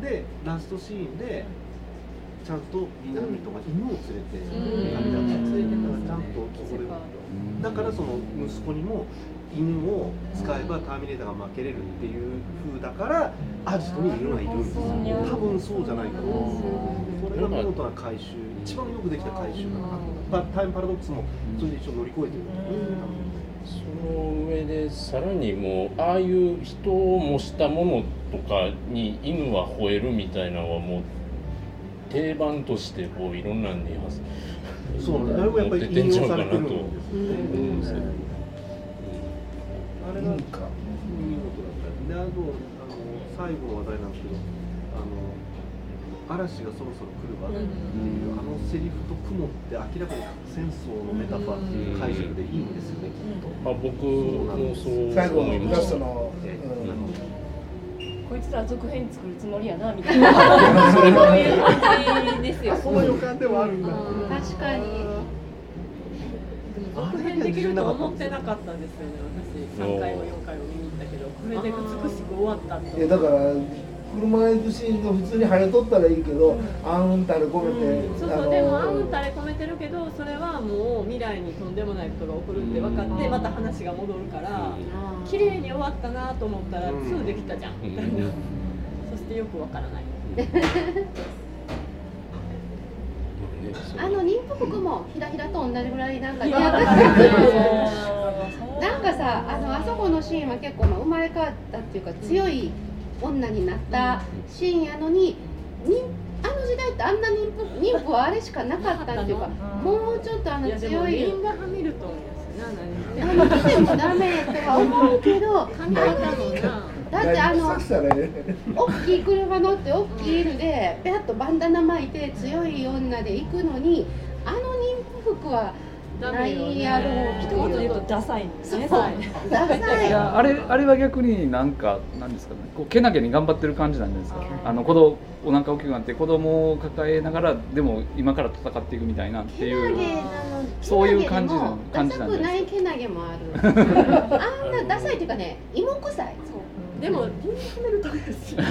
ですよ、でラストシーンでちゃんとリンダ・ハミルトンが犬を連れて旅立つ連れてますちゃんとそこで。だからその息子にも犬を使えばターミネーターが負けれるっていう風だからアジトに犬がいるんですよ。多分そうじゃないかと思う。ん。ですよそれが見事な回収一番よくできた回収だなパタイムパラドックスもそれで一緒に乗り越えてる。その上でさらにもうああいう人を模したものとかに犬は吠えるみたいなのはもう定番としてこういろんなのにそうあれもやっぱり引用されてるんですよねれが見事だったであとあの最後の話題なんですけどあの嵐がそろそろ来るわっていう、あのセリフと雲って明らかに核戦争のメタファーっていう解釈でいいんですよね、きっと。あ僕もそう最後ラ思いましたストの、こいつら続編作るつもりやなみたいな。そういう感じですよ。その予感ではあるんだ。確かに続編できると思ってなかったんですよね私。3回も4回も見に行ったけどこれで美しく終わったといやだから車が行くシーンが普通に早とったらいいけど、あんたれ込めて、そうそうでもあんたれ込めてるけどそれはもう未来にとんでもないことが起こるって分かってまた話が戻るから綺麗に終わったなと思ったら2できたじゃん。みたいなそしてよくわからないあの妊婦服もひらひらと同じぐらいなんかってたなんかさあのあそこのシーンは結構まあ生まれ変わったっていうか強い女になったシーンやのににあの時代ってあんな妊婦妊婦はあれしかなかったっていうかもうちょっとあの強いあの来てもダメとは思うけど考えたもんなだってあの大きい車乗って大きい犬でペアッとバンダナ巻いて強い女で行くのにあの妊婦服はダメよないやろう一言で言う。とダサいんですね。そう。はいダサい。いやあれあれは逆になんかなんですかね。こうけなげに頑張ってる感じなんじゃないですか。あの子供お腹大きくなって子供を抱えながらでも今から戦っていくみたいなってけいうなげなのそういう感じなの感じなんじゃないダサくないけなげもある。あんなダサいっていうかね芋臭いでもリンクメルとかですよ。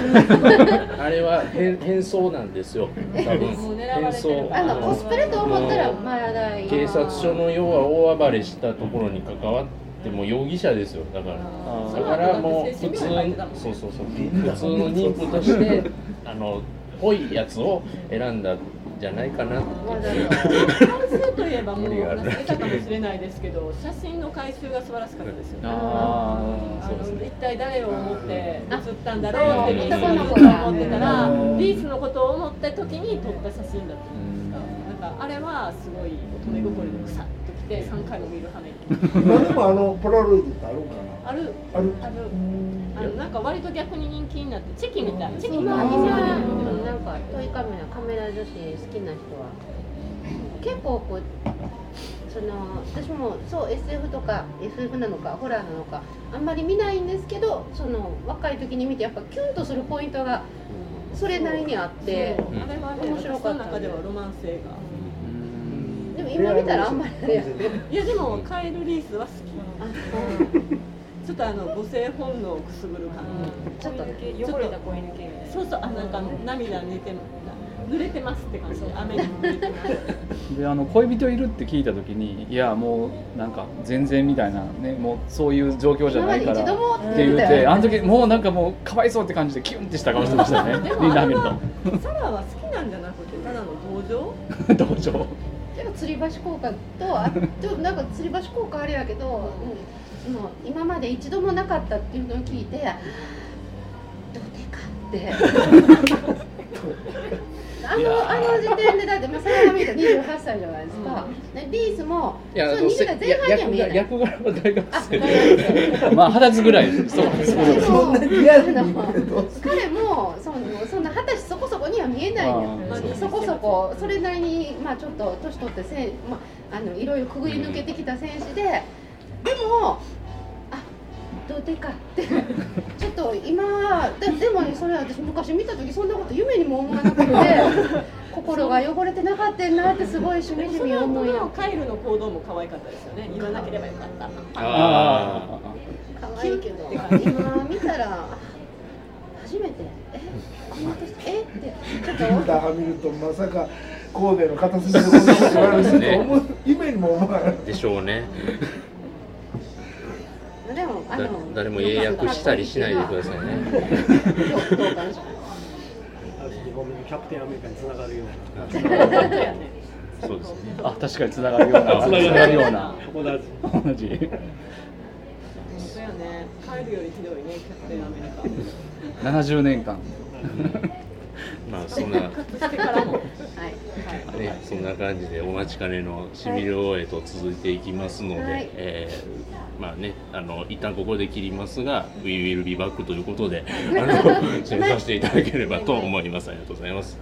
あれは変変装なんですよ。多分。変装。あのコスプレと思ったらまだいい警察署の要は大暴れしたところに関わっても容疑者ですよ。だから。だからもう普通そうそうそう。普通の妊婦としてあのぽいやつを選んだ。んじゃないかなっていう回収といえばもう話出たかもしれないですけど写真の回収が素晴らしかったですよね。あああそうですねの一体誰を思って写ったんだろうってリース男ののことを思ってたらリースのことを思った時に撮った写真だったうんなんかあれはすごい乙女心でさっときて3回も見る羽目今でもあのポラロイドってあるんかある。なある。あるあのなんか割と逆に人気になってチェキみたい。チェキ今が今20うん。なんかトイカメラカメラ女子好きな人は。結構こうその私もそう SF とか FF なのかホラーなのかあんまり見ないんですけどその若い時に見てやっぱキュンとするポイントがそれなりにあってあれ面白かった中ではロマン性が。うんでも今見たらあんまりあれやいやでもカエルリースは好き。あちょっとあの母性本能をくすぐる感。じちょっと汚れた子犬系みたいな。そうそうあなんか涙濡れて濡れてますって感じ。で雨に濡れてます。であの恋人いるって聞いた時にいやもうなんか全然みたいなねもうそういう状況じゃないから一度もって言ってあの時もうなんかもうかわいそうって感じでキュンってした顔してましたよねリンダ・ハミルトサラは好きなんじゃなくてただの同情？ン 同情。でも吊り橋効果とあちょっとなんか吊り橋効果あれやけど、うん、もう今まで一度もなかったっていうのを聞いてどうでかって。あのあの時点でだってまあサラが見た28歳じゃないですか、でリースもいやそう20代前半には見えない。役柄は大学あ生大学生まあ二十歳ぐらいです。そうそうそう。でもそんなリアルにあの彼もそのそんな二十歳そこそこには見えないんあですそこそこそれなりにまあちょっと年取ってせん、まあ、あのいろいろくぐり抜けてきた選手ででもあどうでか。ってちょっと今ででもねそれ私昔見た時そんなこと夢にも思わなくて心が汚れてなかったんなって。すごいしみじみ思いなのカエルの行動も可愛かったですよね言わなければよかったあ可愛いけど今見たら初めて。えこんな年えって。ちょっとリンダ・ハミルトンまさか神戸の片隅でこんなこと言われると思う夢にも思わないあでしょうねでもあだの誰も英訳したりしないでくださいね。キャプテンアメリカにつながるようなそうですね。あ確かにつながるような。つながる。ような。同じ同じ。本当やね。カエルよりひどいねキャプテンアメリカ。70年間まあそんなかつてからもはいね、そんな感じでお待ちかねのしみる応援と続いていきますので、はいえーまあね、あの一旦ここで切りますが、We will be back ということで、あの、締めさせていただければと思います。ありがとうございます。